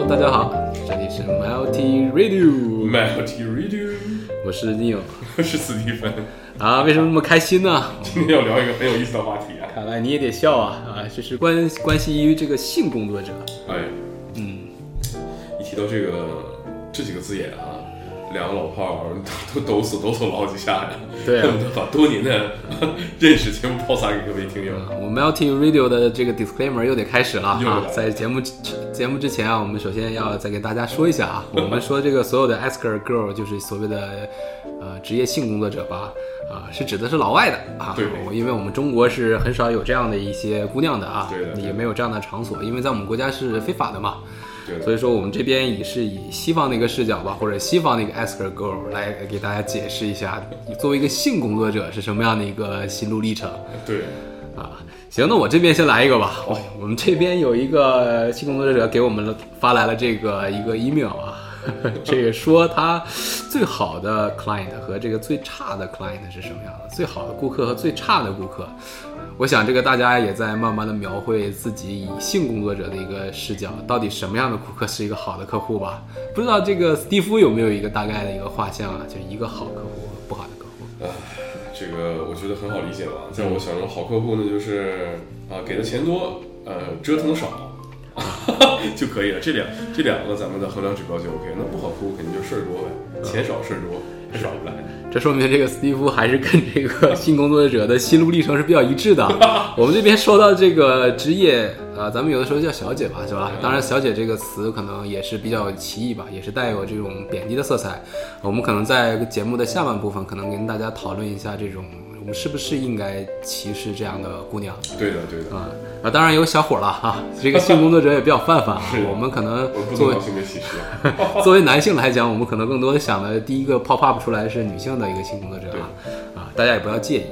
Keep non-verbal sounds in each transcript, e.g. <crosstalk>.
Hello，大家好，这里是 Multi Radio，Multi Radio，我是 Neil <laughs> 是史蒂芬。啊。为什么那么开心呢？今天要聊一个很有意思的话题啊！看来你也得笑啊啊！这是关关系于这个性工作者，哎，嗯，一提到这个这几个字眼啊，两个老炮儿都抖擞抖擞了好几下呀。对啊 <laughs> 把多年的认识全部抛洒给各位听友。我们 Multi Radio 的这个 Disclaimer 又得开始了啊在节目节目之前啊，我们首先要再给大家说一下啊，我们说这个所有的 Asker Girl 就是所谓的呃职业性工作者吧，啊，是指的是老外的啊，对因为我们中国是很少有这样的一些姑娘的啊，对的也没有这样的场所，因为在我们国家是非法的嘛。所以说，我们这边也是以西方的一个视角吧，或者西方的一个 Asker Girl 来给大家解释一下，作为一个性工作者是什么样的一个心路历程对，啊。行，那我这边先来一个吧。哦，我们这边有一个性工作者给我们发来了这个一个 email 啊，<laughs> 这个说他最好的 client 和这个最差的 client 是什么样的？最好的顾客和最差的顾客。我想这个大家也在慢慢的描绘自己以性工作者的一个视角，到底什么样的顾客是一个好的客户吧？不知道这个斯蒂夫有没有一个大概的一个画像啊？就是一个好客户和不好的客户。啊，这个我觉得很好理解吧。在我想中，好客户呢就是啊，给的钱多，呃，折腾少。<laughs> 就可以了，这两这两个咱们的衡量指标就 OK。那不好客户肯定就事儿多呗，钱少事儿多，少不来。这说明这个斯蒂夫还是跟这个 <laughs> 性工作者的心路历程是比较一致的。<laughs> 我们这边说到这个职业，呃，咱们有的时候叫小姐吧，是吧？当然，小姐这个词可能也是比较歧义吧，也是带有这种贬低的色彩。我们可能在节目的下半部分，可能跟大家讨论一下这种，我们是不是应该歧视这样的姑娘对的，对的。啊？啊，当然有小伙了啊，<laughs> 这个性工作者也比较泛泛啊。我们可能我不作为性别歧视。<laughs> 作为男性来讲，我们可能更多的想的第一个 pop up 出来是女性的一个性工作者啊，啊，大家也不要介意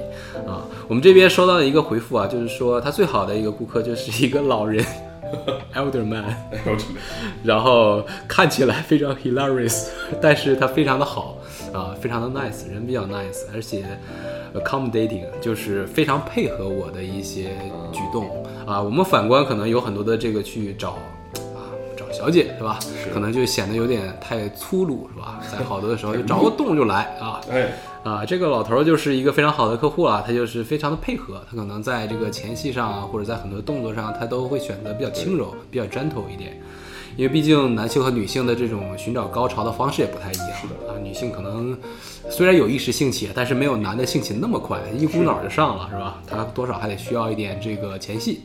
啊。我们这边收到的一个回复啊，就是说他最好的一个顾客就是一个老人 <laughs> elder man，然后看起来非常 hilarious，但是他非常的好啊，非常的 nice，人比较 nice，而且 accommodating，就是非常配合我的一些举动啊。我们反观可能有很多的这个去找啊找小姐是吧？可能就显得有点太粗鲁是吧？<laughs> 在好多的时候就找个洞就来啊。哎，啊，这个老头儿就是一个非常好的客户啊，他就是非常的配合，他可能在这个前戏上啊，或者在很多动作上，他都会选择比较轻柔、比较 gentle 一点，因为毕竟男性和女性的这种寻找高潮的方式也不太一样。啊，女性可能虽然有一时兴起，但是没有男的兴起那么快，一股脑儿就上了，是吧？他多少还得需要一点这个前戏。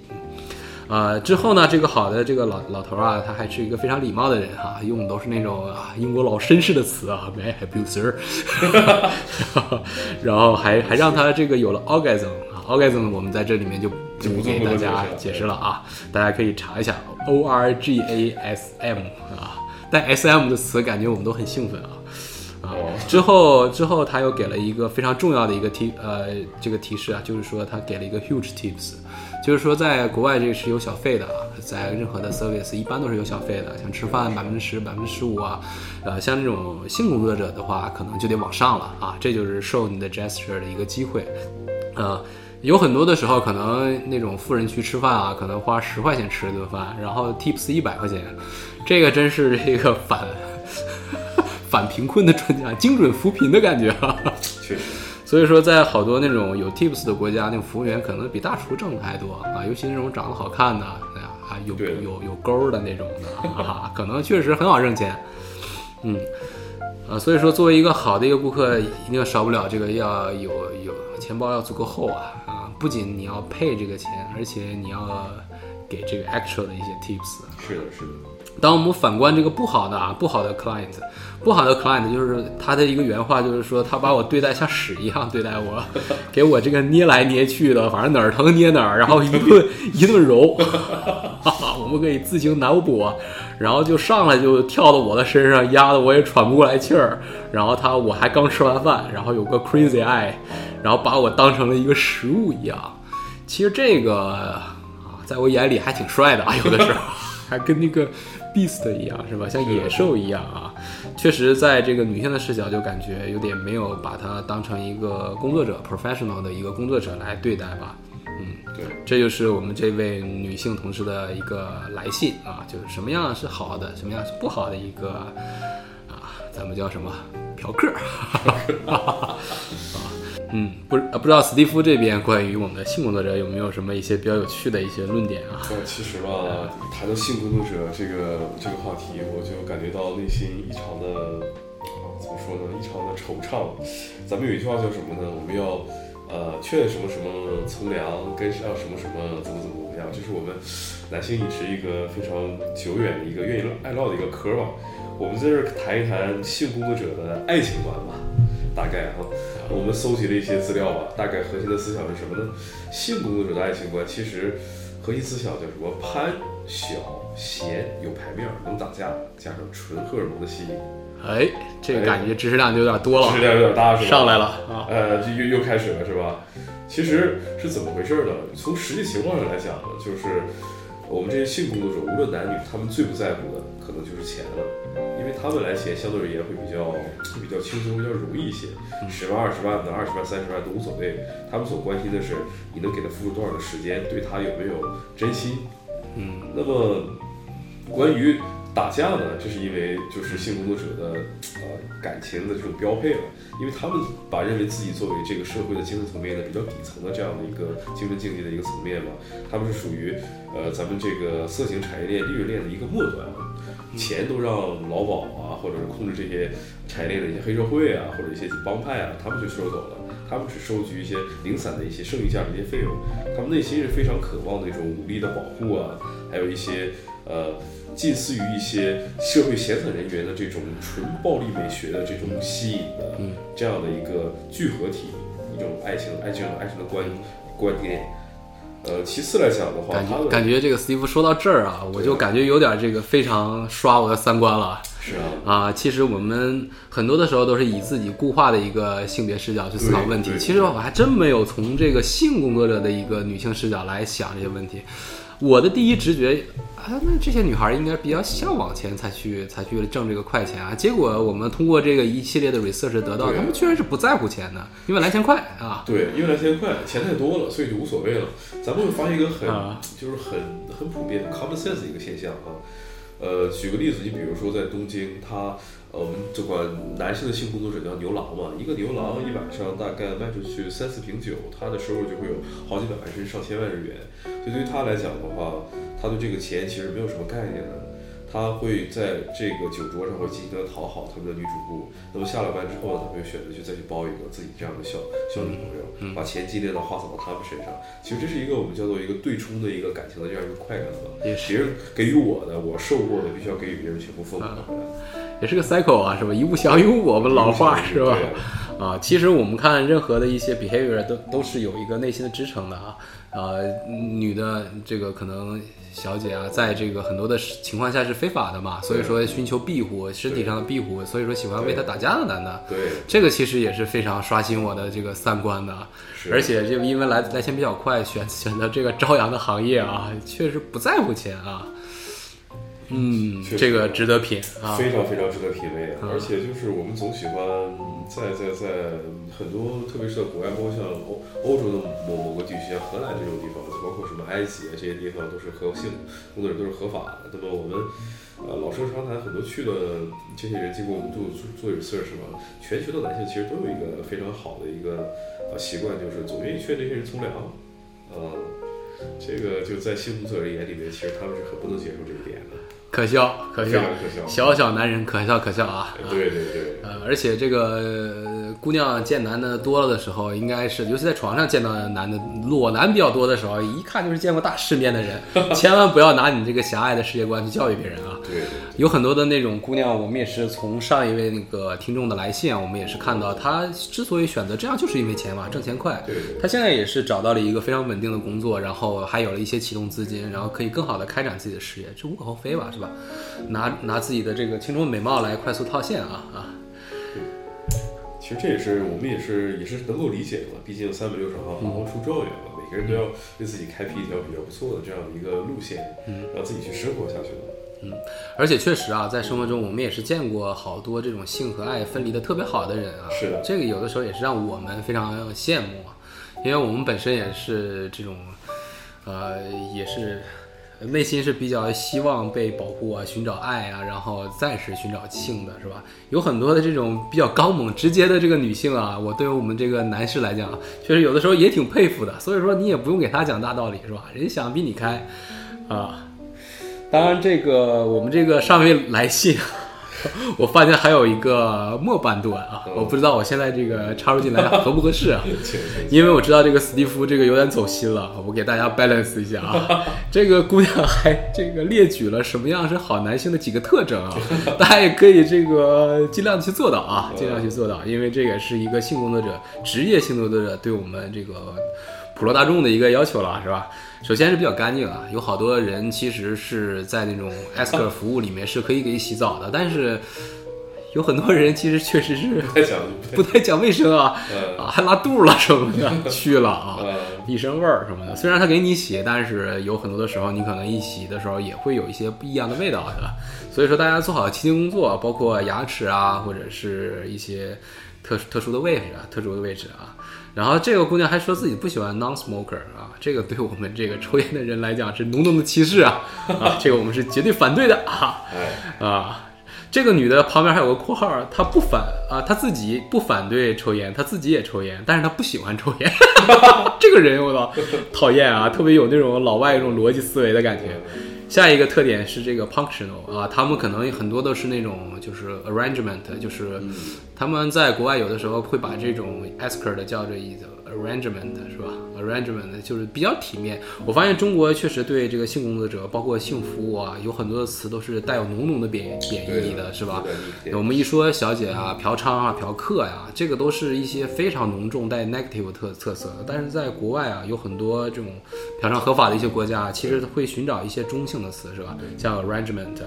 呃，之后呢，这个好的这个老老头儿啊，他还是一个非常礼貌的人哈、用的都是那种啊英国老绅士的词啊，May I help you, sir？<laughs> 然后还还让他这个有了 orgasm 啊，orgasm 我们在这里面就就不不给大家解解释释了啊，大家可以查一下 O R G A S M 啊，带 S M 的词感觉我们都很兴奋啊。啊哦，之后之后他又给了一个非常重要的一个提呃这个提示啊，就是说他给了一个 huge tips，就是说在国外这个是有小费的啊，在任何的 service 一般都是有小费的，像吃饭百分之十、百分之十五啊，呃，像这种性工作者的话，可能就得往上了啊，这就是受你的 gesture 的一个机会，呃。有很多的时候，可能那种富人区吃饭啊，可能花十块钱吃一顿饭，然后 tips 一百块钱，这个真是这个反反贫困的专家，精准扶贫的感觉啊。确实，<laughs> 所以说，在好多那种有 tips 的国家，那种服务员可能比大厨挣的还多啊，尤其那种长得好看的，啊有有有钩儿的那种的啊，可能确实很好挣钱。嗯，啊，所以说作为一个好的一个顾客，一定少不了这个要有有钱包要足够厚啊啊，不仅你要配这个钱，而且你要给这个 actual 的一些 tips。是的，是的。当我们反观这个不好的啊，不好的 client，不好的 client 就是他的一个原话，就是说他把我对待像屎一样对待我，<laughs> 给我这个捏来捏去的，反正哪儿疼捏哪儿，然后一顿一顿揉，哈哈，我们可以自行脑补，然后就上来就跳到我的身上，压得我也喘不过来气儿，然后他我还刚吃完饭，然后有个 crazy eye，然后把我当成了一个食物一样，其实这个啊，在我眼里还挺帅的啊，<laughs> 有的时候还跟那个 beast 一样，是吧？像野兽一样啊。确实，在这个女性的视角，就感觉有点没有把它当成一个工作者 professional 的一个工作者来对待吧。嗯，对，这就是我们这位女性同事的一个来信啊，就是什么样是好的，什么样是不好的一个啊，咱们叫什么嫖客啊，<laughs> 嗯，不呃不知道史蒂夫这边关于我们的性工作者有没有什么一些比较有趣的一些论点啊？但其实吧，谈到性工作者这个这个话题，我就感觉到内心异常的，怎么说呢，异常的惆怅。咱们有一句话叫什么呢？我们要呃劝什么什么从良，跟上什么什么怎么怎么怎么样，就是我们男性饮食一个非常久远的一个愿意爱唠的一个嗑吧。我们在这儿谈一谈性工作者的爱情观吧，大概哈。我们搜集了一些资料吧，大概核心的思想是什么呢？性工作者的爱情观其实核心思想叫什么？潘、小、贤有牌面，能打架，加上纯荷尔蒙的吸引，哎，这个感觉知识量就有点多了，知识量有点大是吧？上来了啊！呃，就又又开始了是吧？其实是怎么回事呢？从实际情况上来讲呢，就是我们这些性工作者，无论男女，他们最不在乎的可能就是钱了，因为他们来钱相对而言会比较比较轻松，比较容易一些，十万、二十万的、二十万、三十万都无所谓。他们所关心的是你能给他付出多少的时间，对他有没有真心。嗯，那么关于打架呢，这是因为就是性工作者的呃感情的这种标配了，因为他们把认为自己作为这个社会的精神层面的比较底层的这样的一个精神境界的一个层面嘛，他们是属于呃咱们这个色情产业链、利润链的一个末端啊，钱都让劳保啊，或者是控制这些产业链的一些黑社会啊，或者一些帮派啊，他们去收走了。他们只收取一些零散的一些剩余价值的一些费用，他们内心是非常渴望那种武力的保护啊，还有一些呃近似于一些社会闲散人员的这种纯暴力美学的这种吸引的嗯这样的一个聚合体，一种爱情爱情爱情的观观念。呃，其次来讲的话，感觉感觉这个史蒂夫说到这儿啊，我就感觉有点这个非常刷我的三观了。是啊，啊，其实我们很多的时候都是以自己固化的一个性别视角去思考问题其实我还真没有从这个性工作者的一个女性视角来想这些问题。我的第一直觉啊，那这些女孩应该比较向往钱才去才去挣这个快钱啊。结果我们通过这个一系列的 research 得到，对她们居然是不在乎钱的，因为来钱快啊。对，因为来钱快，钱太多了，所以就无所谓了。咱们会发现一个很、啊就是很很普遍、的 common sense 的一个现象啊。呃，举个例子，你比如说在东京，它呃我们就管男性的性工作者叫牛郎嘛，一个牛郎一晚上大概卖出去三四瓶酒，他的收入就会有好几百万甚至上千万日元。所以对于他来讲的话，他对这个钱其实没有什么概念的。他会在这个酒桌上会尽情的讨好他们的女主顾，那么下了班之后呢，他会选择去再去包一个自己这样的小小女朋友，把钱尽量的花洒到他们身上。其实这是一个我们叫做一个对冲的一个感情的这样一个快感吧。也是别人给予我的，我受过的，必须要给予别人全部奉还回来。也是个 cycle 啊，是吧？一物降一物，我们老话是吧？啊，其实我们看任何的一些 behavior 都都是有一个内心的支撑的啊。呃，女的这个可能小姐啊，在这个很多的情况下是非法的嘛，所以说寻求庇护，身体上的庇护，所以说喜欢为她打架的男的，对，这个其实也是非常刷新我的这个三观的。而且这个因为来来钱比较快，选选择这个朝阳的行业啊，确实不在乎钱啊。嗯，这个值得品啊。非常非常值得品味，嗯而且就是我们总喜欢在在在很多，特别是在国外，包括像欧欧洲的某某个地区，像荷兰这种地方，包括什么埃及啊这些地方，都是合性工作者都是合法的。那么我们呃老生常谈，很多去的这些人，经过我们做做 research 嘛，全球的男性其实都有一个非常好的一个呃习惯，就是总愿意劝这些人从良，呃。这个就在性工作者眼里面，其实他们是很不能接受这一点的，可笑可笑，可笑。小小男人可笑可笑啊！啊对对对，呃，而且这个呃姑娘见男的多了的时候，应该是尤其在床上见到男的裸男比较多的时候，一看就是见过大世面的人，<laughs> 千万不要拿你这个狭隘的世界观去教育别人啊！对对有很多的那种姑娘，我们也是从上一位那个听众的来信啊，我们也是看到她之所以选择这样，就是因为钱嘛，挣钱快。对对她现在也是找到了一个非常稳定的工作，然后还有了一些启动资金，然后可以更好的开展自己的事业，这无可厚非吧，是吧？拿拿自己的这个青春美貌来快速套现啊啊！其实这也是我们也是也是能够理解的嘛，毕竟三百六十行，行行出状元嘛，每个人都要为自己开辟一条比较不错的这样的一个路线，嗯，让自己去生活下去的。而且确实啊，在生活中我们也是见过好多这种性和爱分离的特别好的人啊。是的这个有的时候也是让我们非常羡慕啊。因为我们本身也是这种，呃，也是内心是比较希望被保护啊，寻找爱啊，然后暂时寻找性的，是吧？有很多的这种比较刚猛、直接的这个女性啊，我对于我们这个男士来讲，确实有的时候也挺佩服的。所以说你也不用给他讲大道理，是吧？人家想比你开啊。当然，这个我们这个上位来信。<laughs> 我发现还有一个末半段啊，我不知道我现在这个插入进来 <laughs> 合不合适啊？因为我知道这个史蒂夫这个有点走心了，我给大家 balance 一下啊。<laughs> 这个姑娘还这个列举了什么样是好男性的几个特征啊，大家也可以这个尽量去做到啊，尽量去做到，因为这也是一个性工作者、职业性工作者对我们这个普罗大众的一个要求了，是吧？首先是比较干净啊，有好多人其实是在那种 <laughs> Asker 服务里面是可以给你洗澡的，但是有很多人其实确实是不太讲不太讲卫生啊，啊还拉肚了什么的 <laughs> 去了啊，一身味儿什么的。虽然他给你洗，但是有很多的时候你可能一洗的时候也会有一些不一样的味道，是吧？所以说大家做好清洁工作，包括牙齿啊，或者是一些特特殊的位置啊，特殊的位置啊。然后这个姑娘还说自己不喜欢 non-smoker 啊，这个对我们这个抽烟的人来讲是浓浓的歧视啊 <laughs> 啊，这个我们是绝对反对的啊啊！这个女的旁边还有个括号，她不反啊，她自己不反对抽烟，她自己也抽烟，但是她不喜欢抽烟。<laughs> 这个人我操，讨厌啊，特别有那种老外一种逻辑思维的感觉。下一个特点是这个 functional 啊，他们可能很多都是那种就是 arrangement，就是他们在国外有的时候会把这种 escort 叫做一个 arrangement 是吧？arrangement 就是比较体面。我发现中国确实对这个性工作者，包括性服务啊，有很多的词都是带有浓浓的贬贬义的，是吧？我们一说小姐啊、嫖娼啊、嫖客呀，这个都是一些非常浓重带 negative 特特色的。但是在国外啊，有很多这种嫖娼合法的一些国家，其实会寻找一些中性的词，是吧？像 arrangement。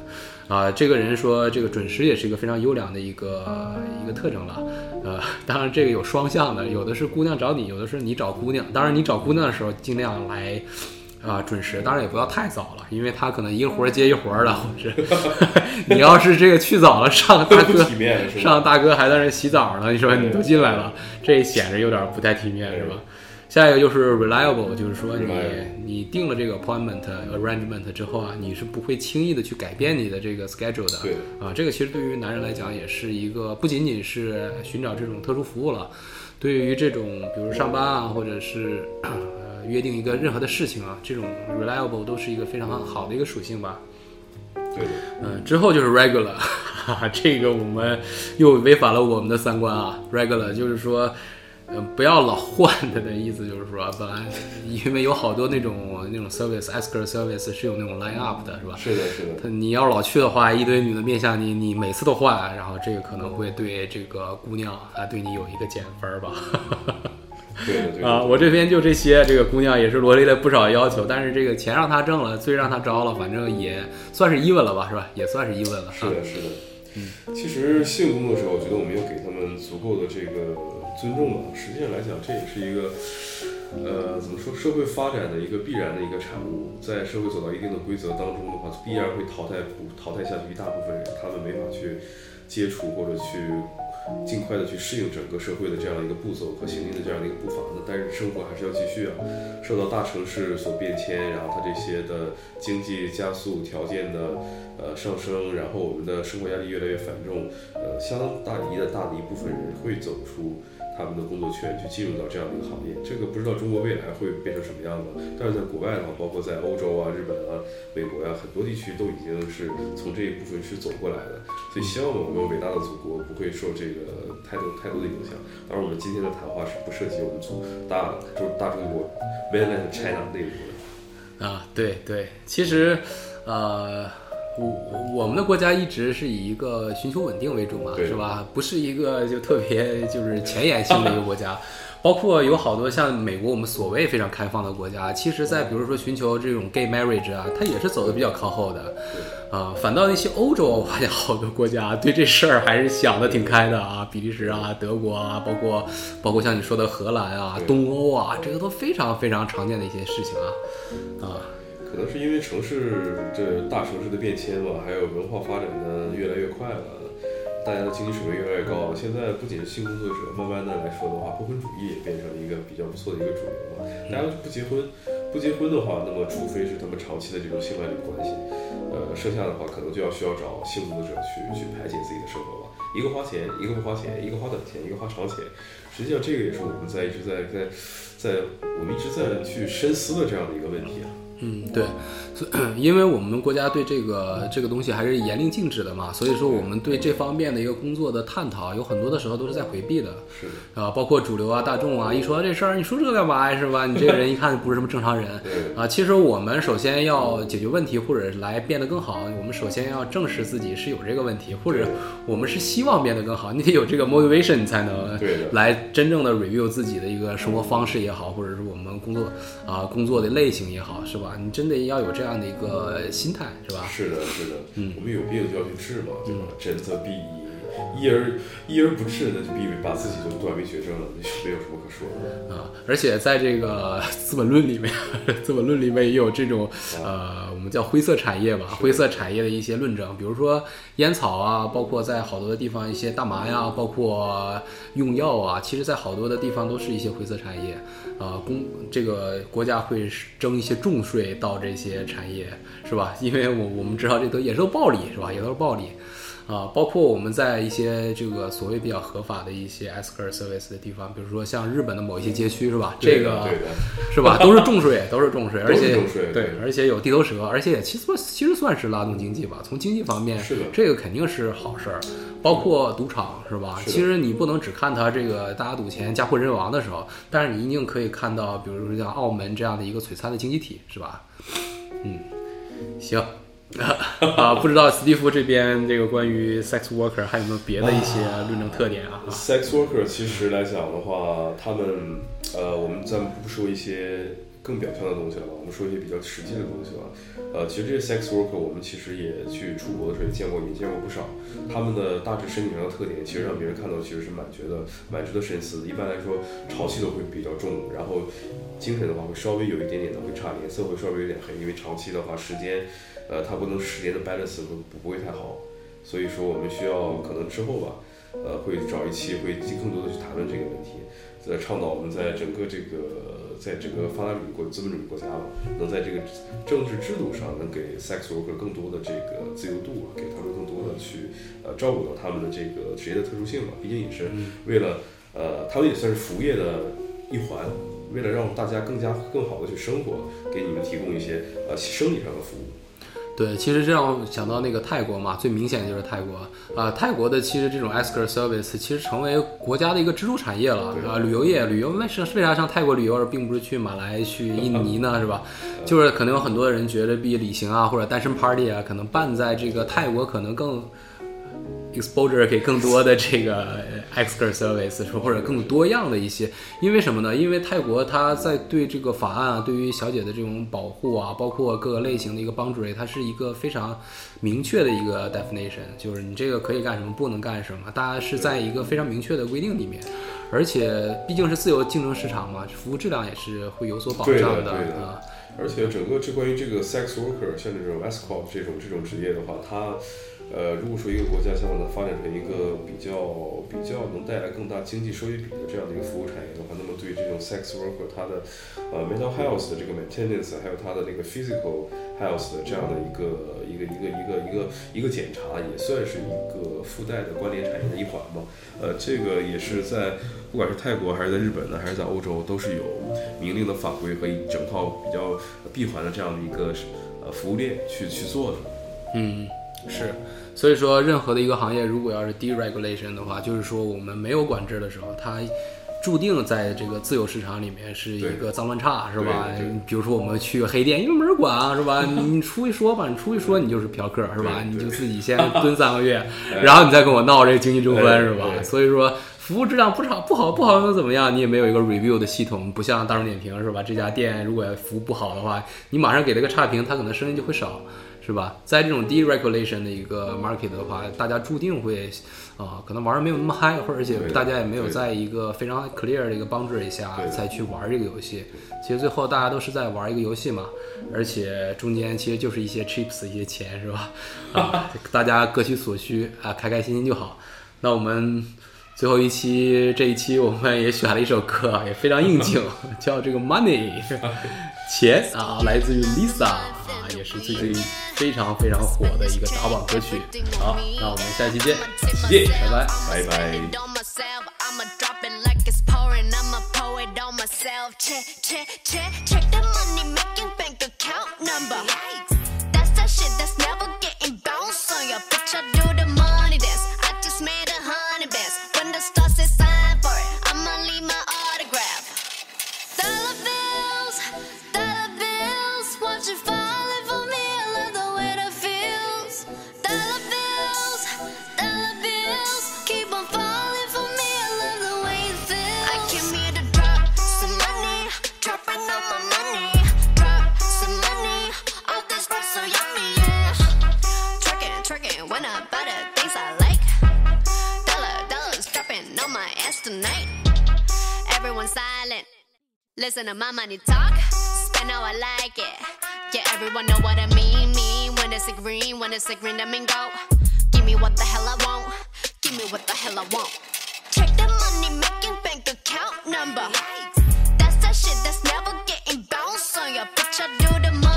啊，这个人说这个准时也是一个非常优良的一个一个特征了，呃，当然这个有双向的，有的是姑娘找你，有的是你找姑娘。当然你找姑娘的时候尽量来啊准时，当然也不要太早了，因为他可能一个活儿接一活儿的，或者 <laughs> 你要是这个去早了，上大哥上大哥还在那洗澡呢，你说你都进来了，这显着有点不太体面，是吧？下一个就是 reliable，就是说你你定了这个 appointment arrangement 之后啊，你是不会轻易的去改变你的这个 schedule 的。对啊，这个其实对于男人来讲也是一个不仅仅是寻找这种特殊服务了，对于这种比如上班啊，或者是呃约定一个任何的事情啊，这种 reliable 都是一个非常好的一个属性吧。对，嗯，之后就是 regular，哈哈这个我们又违反了我们的三观啊，regular 就是说。嗯，不要老换他的意思就是说，本来因为有好多那种那种 service，asker service 是有那种 line up 的，是吧？是的，是的。他你要老去的话，一堆女的面向你，你每次都换，然后这个可能会对这个姑娘啊，对你有一个减分吧。<laughs> 对对对啊，我这边就这些，这个姑娘也是罗列了不少要求，但是这个钱让她挣了，罪让她招了，反正也算是 even 了吧，是吧？也算是 even 了。是的，是的。嗯，其实性工作者，我觉得我们要给他们足够的这个。尊重吧，实际上来讲，这也是一个，呃，怎么说，社会发展的一个必然的一个产物。在社会走到一定的规则当中的话，必然会淘汰不淘汰下去一大部分人，他们没法去接触或者去。尽快的去适应整个社会的这样一个步骤和行进的这样的一个步伐呢，但是生活还是要继续啊。受到大城市所变迁，然后它这些的经济加速条件的呃上升，然后我们的生活压力越来越繁重，呃，相当大一的大的一部分人会走出。他们的工作圈去进入到这样的一个行业，这个不知道中国未来会变成什么样子。但是在国外的话，包括在欧洲啊、日本啊、美国呀，很多地区都已经是从这一部分是走过来的。所以希望我们伟大的祖国不会受这个太多太多的影响。当然，我们今天的谈话是不涉及我们祖大中大中国 Mainland China 内部的。啊，对对，其实，呃。我我们的国家一直是以一个寻求稳定为主嘛，是吧？不是一个就特别就是前沿性的一个国家，包括有好多像美国，我们所谓非常开放的国家，其实在比如说寻求这种 gay marriage 啊，它也是走的比较靠后的，啊，反倒那些欧洲，我发现好多国家对这事儿还是想的挺开的啊，比利时啊、德国啊，包括包括像你说的荷兰啊、东欧啊，这个都非常非常常见的一些事情啊，啊。可能是因为城市这大城市的变迁吧，还有文化发展的越来越快了，大家的经济水平越来越高，现在不仅是性工作者，慢慢的来说的话，不婚主义也变成了一个比较不错的一个主流了。大家都不结婚，不结婚的话，那么除非是他们长期的这种性伴侣关系，呃，剩下的话可能就要需要找性工作者去去排解自己的生活了。一个花钱，一个不花钱，一个花短钱，一个花长钱。实际上，这个也是我们在一直在在在我们一直在去深思的这样的一个问题啊。嗯，对，所以 <clears throat> 因为我们国家对这个这个东西还是严令禁止的嘛，所以说我们对这方面的一个工作的探讨，有很多的时候都是在回避的。是的，啊，包括主流啊、大众啊，一说这事儿，你说这干嘛呀，是吧？<laughs> 你这个人一看不是什么正常人啊。其实我们首先要解决问题，或者来变得更好，我们首先要正视自己是有这个问题，或者我们是希望变得更好，<laughs> 你得有这个 motivation，你才能来真正的 review 自己的一个生活方式也好，或者是我们工作啊工作的类型也好，是吧？你真的要有这样的一个心态，是吧？是的，是的，嗯，我们有病就要去治嘛，对吧？诊则必医。一而一而不治，那就意味把自己就断为绝症了，那没有什么可说的啊。而且在这个《资本论》里面，《资本论》里面也有这种呃，我们叫灰色产业吧，灰色产业的一些论证，比如说烟草啊，包括在好多的地方一些大麻呀，包括用药啊，其实在好多的地方都是一些灰色产业啊。公这个国家会征一些重税到这些产业，是吧？因为我我们知道这都也是暴利，是吧？也都是暴利。啊，包括我们在一些这个所谓比较合法的一些 escort service 的地方，比如说像日本的某一些街区，是吧？这个 <laughs> 是吧？都是重税，都是重税，而且对，而且有地头蛇，而且也其实其实算是拉动经济吧。从经济方面，是的，这个肯定是好事儿。包括赌场，是吧？其实你不能只看它这个大家赌钱家破人亡的时候，但是你一定可以看到，比如说像澳门这样的一个璀璨的经济体，是吧？嗯，行。<laughs> 啊，不知道斯蒂夫这边这个关于 sex worker 还有没有别的一些论证特点啊？sex worker 其实来讲的话，他们呃，我们咱们不说一些更表象的东西了吧，我们说一些比较实际的东西吧。呃，其实这些 sex worker 我们其实也去出国的时候也见过，也见过不少。他们的大致身体上的特点，其实让别人看到其实是蛮觉得蛮值得深思的。一般来说，潮气都会比较重，然后精神的话会稍微有一点点的会差，颜色会稍微有点黑，因为长期的话时间。呃，它不能十年的 balance 不不会太好，所以说我们需要可能之后吧，呃，会找一期会更多的去谈论这个问题，在倡导我们在整个这个在整个发达主义国资本主义国家吧，能在这个政治制度上能给 sex worker 更多的这个自由度，给他们更多的去呃照顾到他们的这个职业的特殊性吧，毕竟也是为了呃，他们也算是服务业的一环，为了让大家更加更好的去生活，给你们提供一些呃生理上的服务。对，其实这让我想到那个泰国嘛，最明显的就是泰国啊。泰国的其实这种 escort service 其实成为国家的一个支柱产业了啊。旅游业，旅游为什为啥上泰国旅游，而并不是去马来、去印尼呢？是吧？就是可能有很多人觉得，毕旅行啊，或者单身 party 啊，可能办在这个泰国可能更。Exposure 给更多的这个 expert service 说或者更多样的一些，因为什么呢？因为泰国它在对这个法案啊，对于小姐的这种保护啊，包括各个类型的一个帮助类，它是一个非常明确的一个 definition，就是你这个可以干什么，不能干什么，大家是在一个非常明确的规定里面，而且毕竟是自由竞争市场嘛，服务质量也是会有所保障的啊。而且整个这关于这个 sex worker 像这种 escort 这种这种职业的话，它。呃，如果说一个国家想把它发展成一个比较比较能带来更大经济收益比的这样的一个服务产业的话，那么对于这种 sex worker 它的呃 mental health 的这个 maintenance，还有它的那个 physical health 的这样的一个一个一个一个一个一个检查，也算是一个附带的关联产业的一环嘛。呃，这个也是在不管是泰国还是在日本呢，还是在欧洲，都是有明令的法规和一整套比较闭环的这样的一个呃服务链去去做的。嗯。是，所以说任何的一个行业，如果要是 deregulation 的话，就是说我们没有管制的时候，它注定在这个自由市场里面是一个脏乱差，是吧？比如说我们去黑店，因为没人管啊，是吧？<laughs> 你出去说吧，你出去说你就是嫖客，是吧？你就自己先蹲三个月，<laughs> 然后你再跟我闹这个经济纠纷，是吧？所以说服务质量不好，不好，不好能怎么样？你也没有一个 review 的系统，不像大众点评，是吧？这家店如果服务不好的话，你马上给了个差评，他可能生意就会少。是吧？在这种低 regulation 的一个 market 的话，大家注定会啊、可能玩的没有那么嗨，或者而且大家也没有在一个非常 clear 的一个 boundary 下再去玩这个游戏。其实最后大家都是在玩一个游戏嘛，而且中间其实就是一些 chips 一些钱，是吧？啊，<laughs> 大家各取所需啊，开开心心就好。那我们最后一期这一期我们也选了一首歌啊，也非常应景，<laughs> 叫这个 Money <laughs> 钱啊，来自于 Lisa 啊，也是最近非常非常火的一个打榜歌曲。好，那我们下期见，见拜拜。拜拜。To my money talk, spend how I like it. Yeah, everyone know what I mean. Mean when it's a green, when it's a green, I mean go. Give me what the hell I want. Give me what the hell I want. Check the money making bank account number. That's that shit that's never getting bounced on your bitch. I do the money